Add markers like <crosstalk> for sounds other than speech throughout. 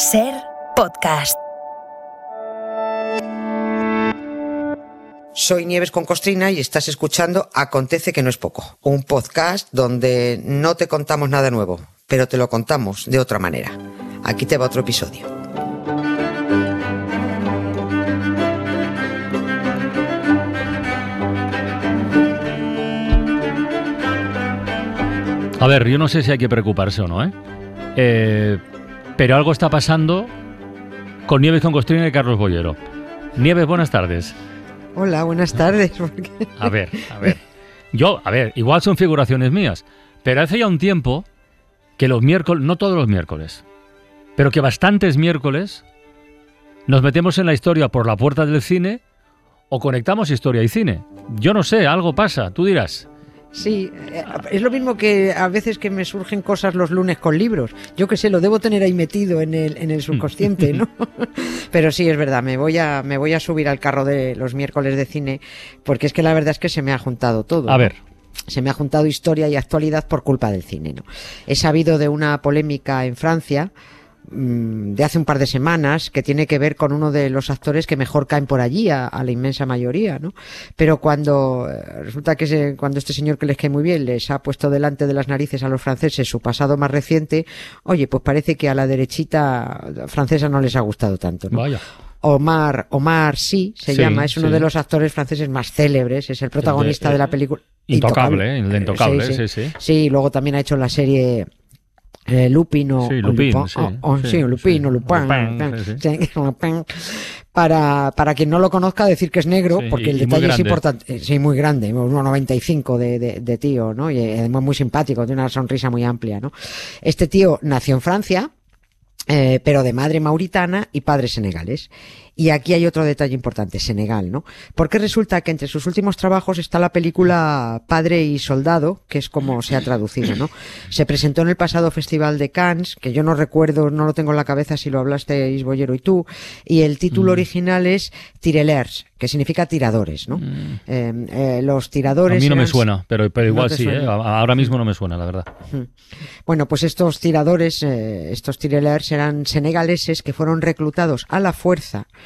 Ser podcast. Soy Nieves con Costrina y estás escuchando Acontece que no es poco, un podcast donde no te contamos nada nuevo, pero te lo contamos de otra manera. Aquí te va otro episodio. A ver, yo no sé si hay que preocuparse o no, ¿eh? Eh, pero algo está pasando con Nieves con Costrina y Carlos Bollero. Nieves, buenas tardes. Hola, buenas tardes. A ver, a ver. Yo, a ver, igual son figuraciones mías, pero hace ya un tiempo que los miércoles, no todos los miércoles, pero que bastantes miércoles nos metemos en la historia por la puerta del cine o conectamos historia y cine. Yo no sé, algo pasa, tú dirás. Sí, eh, es lo mismo que a veces que me surgen cosas los lunes con libros. Yo que sé, lo debo tener ahí metido en el, en el subconsciente, ¿no? <laughs> Pero sí, es verdad, me voy, a, me voy a subir al carro de los miércoles de cine, porque es que la verdad es que se me ha juntado todo. A ver, se me ha juntado historia y actualidad por culpa del cine. ¿no? He sabido de una polémica en Francia mm, de hace un par de semanas que tiene que ver con uno de los actores que mejor caen por allí, a, a la inmensa mayoría, ¿no? Pero cuando eh, resulta que se- cuando este señor que les cae muy bien les ha puesto delante de las narices a los franceses su pasado más reciente, oye, pues parece que a la derechita francesa no les ha gustado tanto, ¿no? vaya. Omar, Omar sí, se Sí, llama, es uno sí. de los actores franceses más célebres, es el protagonista de, de- la película. Intocable, ¿eh? el Intocable, sí, sí, sí. sí. Sí, luego también ha hecho la serie eh, Lupin o, Sí, o Lupin, Lupin, sí, o- o- sí, sí, Lupin. Para, para quien no lo conozca, decir que es negro, porque y- el detalle es importante. Eh, Sí, muy grande, 1,95 de, de, de tío, ¿no? Y eh, además muy simpático, tiene una sonrisa muy amplia, ¿no? Este tío nació en Francia, eh, pero de madre mauritana y padre senegalés. Y aquí hay otro detalle importante, Senegal, ¿no? Porque resulta que entre sus últimos trabajos está la película Padre y Soldado, que es como se ha traducido, ¿no? Se presentó en el pasado Festival de Cannes, que yo no recuerdo, no lo tengo en la cabeza si lo hablasteis Bollero y tú, y el título original es Tirelers, que significa tiradores, ¿no? Eh, eh, los A tiradores mí no me suena, pero, pero ¿No igual sí, ¿eh? A- Ahora mismo no me suena, la verdad. Bueno, pues estos tiradores, eh, estos tirelers eran senegaleses que fueron reclutados a la fuerza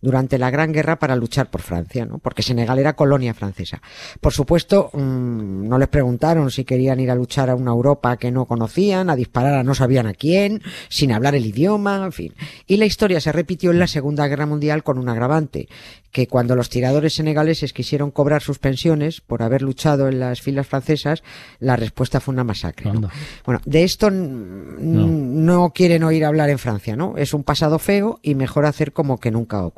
durante la Gran Guerra para luchar por Francia, ¿no? Porque Senegal era colonia francesa. Por supuesto, mm, no les preguntaron si querían ir a luchar a una Europa que no conocían, a disparar a no sabían a quién, sin hablar el idioma, en fin. Y la historia se repitió en la Segunda Guerra Mundial con un agravante, que cuando los tiradores senegaleses quisieron cobrar sus pensiones por haber luchado en las filas francesas, la respuesta fue una masacre. Bueno, de esto no. quieren oír hablar en Francia, ¿no? Es un pasado feo y mejor hacer como que nunca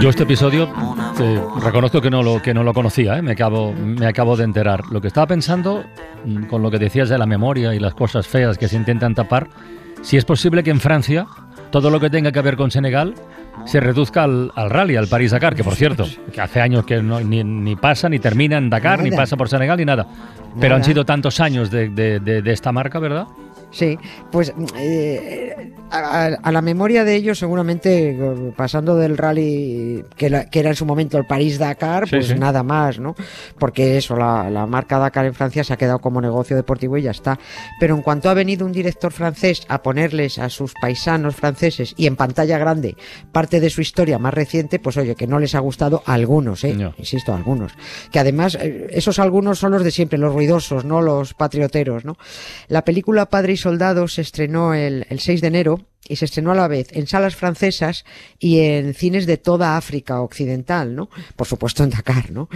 Yo este episodio eh, amour. reconozco que no lo que no lo conocía, ¿eh? me acabo me acabo de enterar. Lo que estaba pensando mm, con lo que decías de la memoria y las cosas feas que se intentan tapar, si es posible que en Francia todo lo que tenga que ver con Senegal se reduzca al, al rally, al París Dakar, que por cierto, que hace años que no- ni, ni pasa ni termina en Dakar, ni pasa por Senegal ni nada. Pero han sido tantos años de, de- de- de esta marca, ¿verdad? Sí, pues eh, a, la memoria de ellos seguramente pasando del rally que, la- que era en su momento el París-Dakar, pues sí. nada más, ¿no? Porque eso, la, la marca Dakar en Francia se ha quedado como negocio deportivo y ya está. Pero en cuanto ha venido un director francés a ponerles a sus paisanos franceses y en pantalla grande parte de su historia más reciente, pues oye, que no les ha gustado a algunos, ¿eh? No. Insisto, a algunos. Que además, eh, esos algunos son los de siempre, los ruidosos, no los patrioteros, ¿no? La película Padre y Soldado se estrenó el, el 6 de enero y se estrenó a la vez en salas francesas y en cines de toda África Occidental, ¿no? Por supuesto en Dakar, ¿no?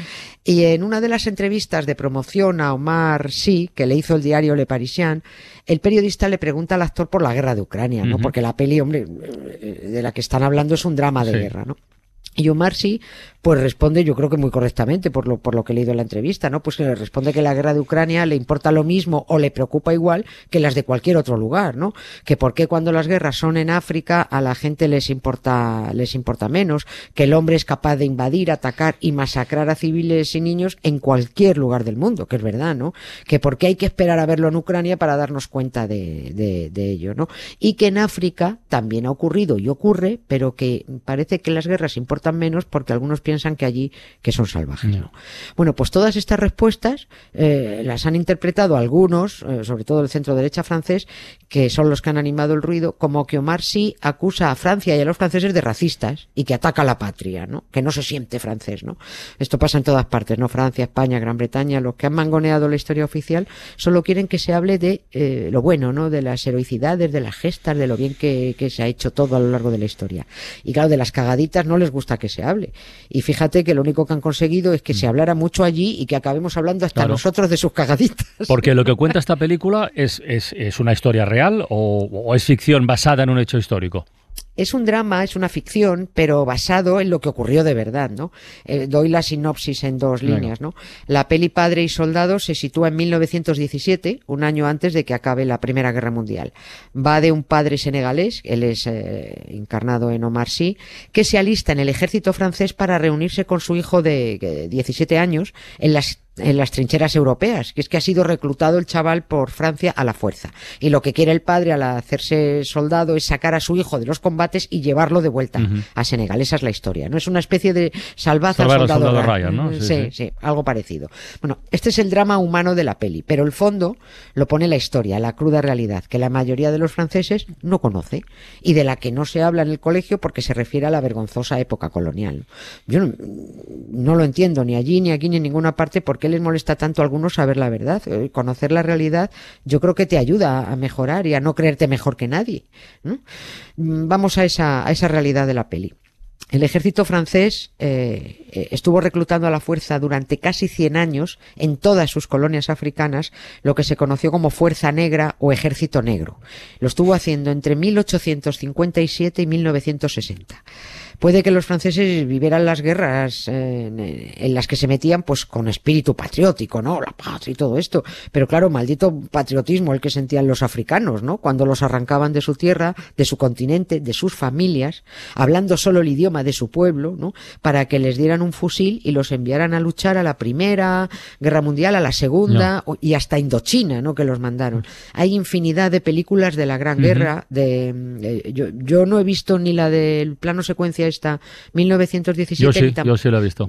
Y en una de las entrevistas de promoción a Omar Sy, que le hizo el diario Le Parisien, el periodista le pregunta al actor por la guerra de Ucrania, ¿no? Porque la peli, hombre, eh, de la que están hablando es un drama de Sí. guerra, ¿no? Y Omar Sy, pues responde, yo creo que muy correctamente por lo, por lo que he leído en la entrevista, ¿no? Pues que le responde que la guerra de Ucrania le importa lo mismo o le preocupa igual que las de cualquier otro lugar, ¿no? Que por qué cuando las guerras son en África a la gente les importa, les importa menos, que el hombre es capaz de invadir, atacar y masacrar a civiles y niños en cualquier lugar del mundo, que es verdad, ¿no? Que por qué hay que esperar a verlo en Ucrania para darnos cuenta de, de, ello, ¿no? Y que en África también ha ocurrido y ocurre, pero que parece que las guerras importan menos porque algunos piensan que allí que son salvajes. No. ¿no? Bueno, pues todas estas respuestas eh, las han interpretado algunos, eh, sobre todo el centro derecha francés, que son los que han animado el ruido, como que Omar sí acusa a Francia y a los franceses de racistas y que ataca a la patria, ¿no? Que no se siente francés, ¿no? Esto pasa en todas partes, ¿no? Francia, España, Gran Bretaña, los que han mangoneado la historia oficial solo quieren que se hable de eh, lo bueno, ¿no? De las heroicidades, de las gestas, de lo bien que, que se ha hecho todo a lo largo de la historia. Y claro, de las cagaditas no les gusta que se hable. Y fíjate que lo único que han conseguido es que se hablara mucho allí y que acabemos hablando hasta Claro. nosotros de sus cagaditas. Porque lo que cuenta <laughs> esta película es, es, es una historia real o, o es ficción basada en un hecho histórico. Es un drama, es una ficción, pero basado en lo que ocurrió de verdad, ¿no? Eh, doy la sinopsis en dos líneas, ¿no? La peli Padre y Soldado se sitúa en 1917, un año antes de que acabe la Primera Guerra Mundial. Va de un padre senegalés, él es eh, encarnado en Omar Sy, que se alista en el ejército francés para reunirse con su hijo de eh, 17 años en las en las trincheras europeas, que es que ha sido reclutado el chaval por Francia a la fuerza. Y lo que quiere el padre al hacerse soldado es sacar a su hijo de los combates y llevarlo de vuelta a Senegal. Esa es la historia, ¿no? Es una especie de salvaza soldado, soldado Ryan. ¿no? Sí, Sí, sí, sí. algo parecido. Bueno, este es el drama humano de la peli, pero el fondo lo pone la historia, la cruda realidad, que la mayoría de los franceses no conoce y de la que no se habla en el colegio porque se refiere a la vergonzosa época colonial. Yo no, no lo entiendo ni allí, ni aquí, ni en ninguna parte, por qué les molesta tanto a algunos saber la verdad. Eh, Conocer la realidad yo creo que te ayuda a mejorar y a no creerte mejor que nadie. ¿no? Mm, Vamos a esa, a esa realidad de la peli. El ejército francés eh, eh, estuvo reclutando a la fuerza durante casi 100 años en todas sus colonias africanas lo que se conoció como Fuerza Negra o Ejército Negro. Lo estuvo haciendo entre 1857 y 1960. Puede que los franceses vivieran las guerras eh, en, en las que se metían pues con espíritu patriótico, ¿no? La patria y todo esto. Pero claro, maldito patriotismo el que sentían los africanos, ¿no? Cuando los arrancaban de su tierra, de su continente, de sus familias, hablando solo el idioma de su pueblo, ¿no? Para que les dieran un fusil y los enviaran a luchar a la primera guerra mundial, a la segunda y hasta Indochina, ¿no? Que los mandaron. Hay infinidad de películas de la Gran. Guerra, de, eh, yo, yo no he visto ni la del plano secuencia esta 1917 Yo sí, yo sí lo he visto.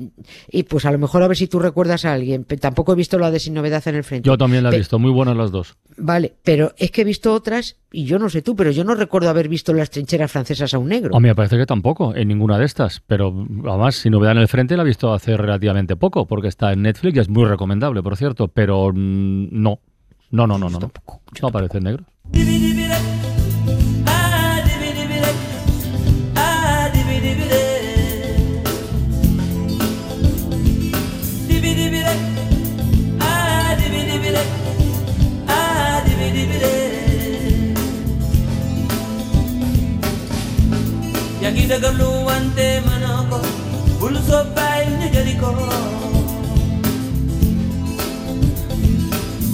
y pues a lo mejor a ver si tú recuerdas a alguien. Tampoco he visto la de Sin Novedad en el Frente. Yo también la he Pe- visto, muy buenas las dos. Vale, pero es que he visto otras y yo no sé tú, pero yo no recuerdo haber visto las trincheras francesas a un negro. A mí me parece que tampoco, en ninguna de estas. Pero además, si novedad en el frente, la he visto hace relativamente poco, porque está en Netflix y es muy recomendable, por cierto. Pero mm, no, no, no, no, no. No, no aparece en negro.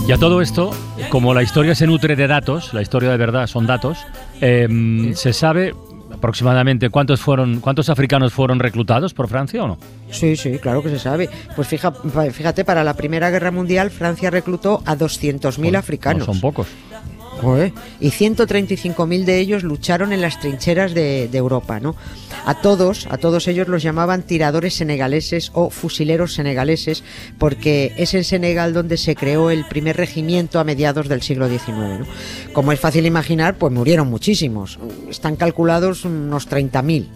Y a todo esto, como la historia se nutre de datos, la historia de verdad son datos, em, ¿se sabe aproximadamente cuántos fueron, cuántos africanos fueron reclutados por Francia o no? Sí, sí, claro que se sabe. Pues fija, fíjate, para la Primera Guerra Mundial Francia reclutó a 200.000 No africanos. son pocos. Joder, y 135.000 de ellos lucharon en las trincheras de, de Europa, ¿no? A todos, a todos ellos los llamaban tiradores senegaleses o fusileros senegaleses, porque es en Senegal donde se creó el primer regimiento a mediados del siglo XIX, ¿no? Como es fácil imaginar, pues murieron muchísimos. Están calculados unos 30.000.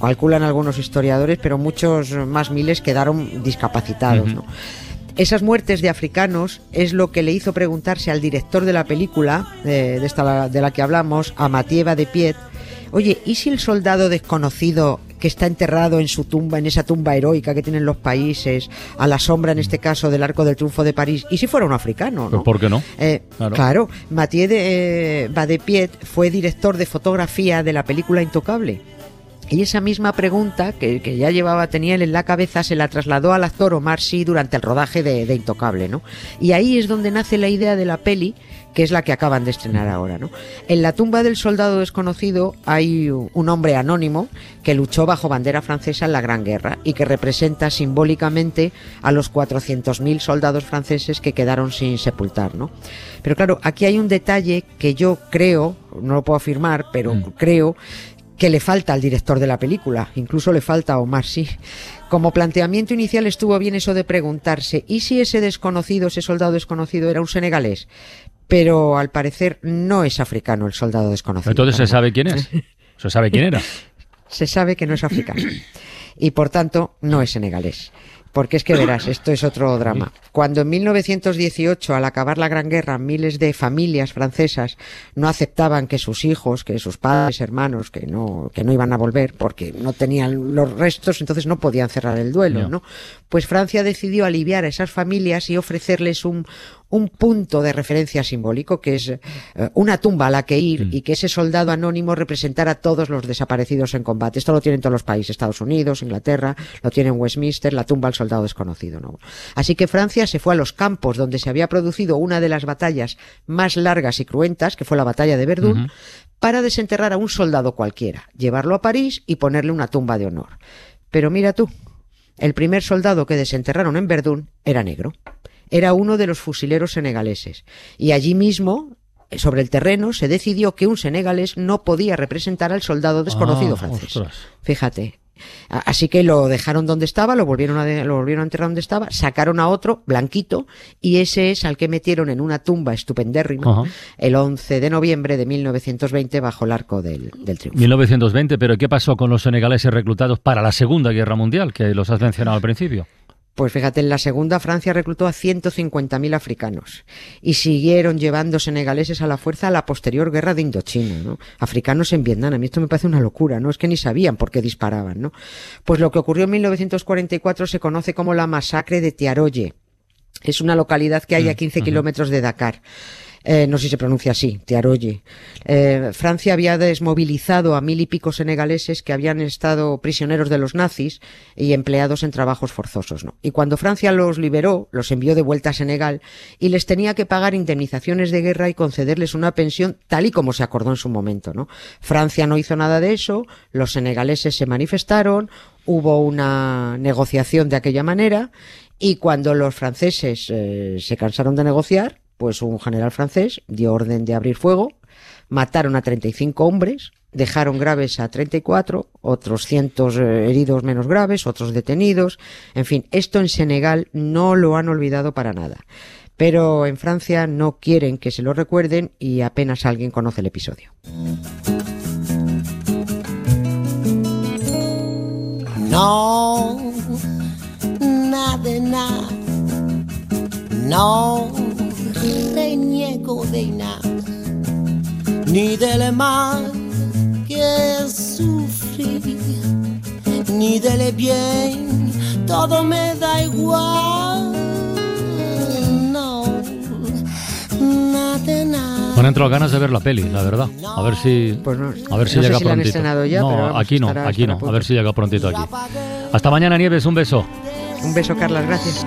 Calculan algunos historiadores, pero muchos más miles quedaron discapacitados. Esas muertes de africanos es lo que le hizo preguntarse al director de la película, eh, de, esta de la que hablamos, a Matieva de Piet, oye, ¿y si el soldado desconocido que está enterrado en su tumba, en esa tumba heroica que tienen los países, a la sombra en este caso del Arco del Triunfo de París, y si fuera un africano, Pues. ¿Por qué no? Eh, Claro. claro. Mathieu de eh, Badepiet fue director de fotografía de la película Intocable. Y esa misma pregunta que, que, ya llevaba, tenía él en la cabeza, se la trasladó al actor Omar Sy durante el rodaje de, de, Intocable, ¿no? Y ahí es donde nace la idea de la peli, que es la que acaban de estrenar ahora, ¿no? En la tumba del soldado desconocido hay un hombre anónimo que luchó bajo bandera francesa en la Gran Guerra y que representa simbólicamente a los 400.000 soldados franceses que quedaron sin sepultar, ¿no? Pero claro, aquí hay un detalle que yo creo, no lo puedo afirmar, pero mm. creo que le falta al director de la película, incluso le falta a Omar sí. Como planteamiento inicial estuvo bien eso de preguntarse, ¿y si ese desconocido, ese soldado desconocido era un senegalés? Pero al parecer no es africano el soldado desconocido. Entonces se sabe quién es. <laughs> Se sabe quién era. se sabe que no es africano. Y por tanto no es senegalés. Porque es que verás, esto es otro drama. Cuando en 1918, al acabar la Gran Guerra, miles de familias francesas no aceptaban que sus hijos, que sus padres, hermanos, que no, que no iban a volver porque no tenían los restos, entonces no podían cerrar el duelo, ¿no? Pues Francia decidió aliviar a esas familias y ofrecerles un, un punto de referencia simbólico, que es eh, una tumba a la que ir y que ese soldado anónimo representara a todos los desaparecidos en combate. Esto lo tienen todos los países, Estados Unidos, Inglaterra, lo tienen Westminster, la tumba al soldado desconocido. ¿no? Así que Francia se fue a los campos donde se había producido una de las batallas más largas y cruentas, que fue la batalla de Verdún, para desenterrar a un soldado cualquiera, llevarlo a París y ponerle una tumba de honor. Pero mira tú, el primer soldado que desenterraron en Verdún era negro era uno de los fusileros senegaleses. Y allí mismo, sobre el terreno, se decidió que un senegalés no podía representar al soldado desconocido Ah, francés. ostras. Fíjate. Así que lo dejaron donde estaba, lo volvieron, a de- lo volvieron a enterrar donde estaba, sacaron a otro, blanquito, y ese es al que metieron en una tumba estupendérrima el 11 de noviembre de 1920 bajo el arco del, del triunfo. 1920, pero ¿qué pasó con los senegaleses reclutados para la Segunda Guerra Mundial, que los has mencionado al principio? Pues fíjate, en la segunda Francia reclutó a 150.000 africanos y siguieron llevando senegaleses a la fuerza a la posterior guerra de Indochina, ¿no? Africanos en Vietnam. A mí esto me parece una locura, ¿no? Es que ni sabían por qué disparaban, ¿no? Pues lo que ocurrió en 1944 se conoce como la masacre de Tiaroye. Es una localidad que hay a 15 kilómetros de Dakar. Eh, no sé si se pronuncia así, Tiaroye. Eh, Francia había desmovilizado a mil y pico senegaleses que habían estado prisioneros de los nazis y empleados en trabajos forzosos. ¿no? Y cuando Francia los liberó, los envió de vuelta a Senegal y les tenía que pagar indemnizaciones de guerra y concederles una pensión tal y como se acordó en su momento. ¿no? Francia no hizo nada de eso, los senegaleses se manifestaron, hubo una negociación de aquella manera y cuando los franceses eh, se cansaron de negociar, pues un general francés dio orden de abrir fuego, mataron a 35 hombres, dejaron graves a 34, otros cientos eh, heridos menos graves, otros detenidos, en fin, esto en Senegal no lo han olvidado para nada. Pero en Francia no quieren que se lo recuerden y apenas alguien conoce el episodio. No, nada nada. No reniego de nada, ni del mal que sufrí, ni del bien, todo me da igual. No, nada de nada. Han entrado ganas de ver la peli, la verdad. A ver si, Pues no- a ver si no sé llega si la han prontito. ya, no, pero vamos, aquí no, estará- aquí estará no. a ver si llega prontito aquí. Hasta mañana, Nieves. Un beso. Un beso, Carlas, gracias.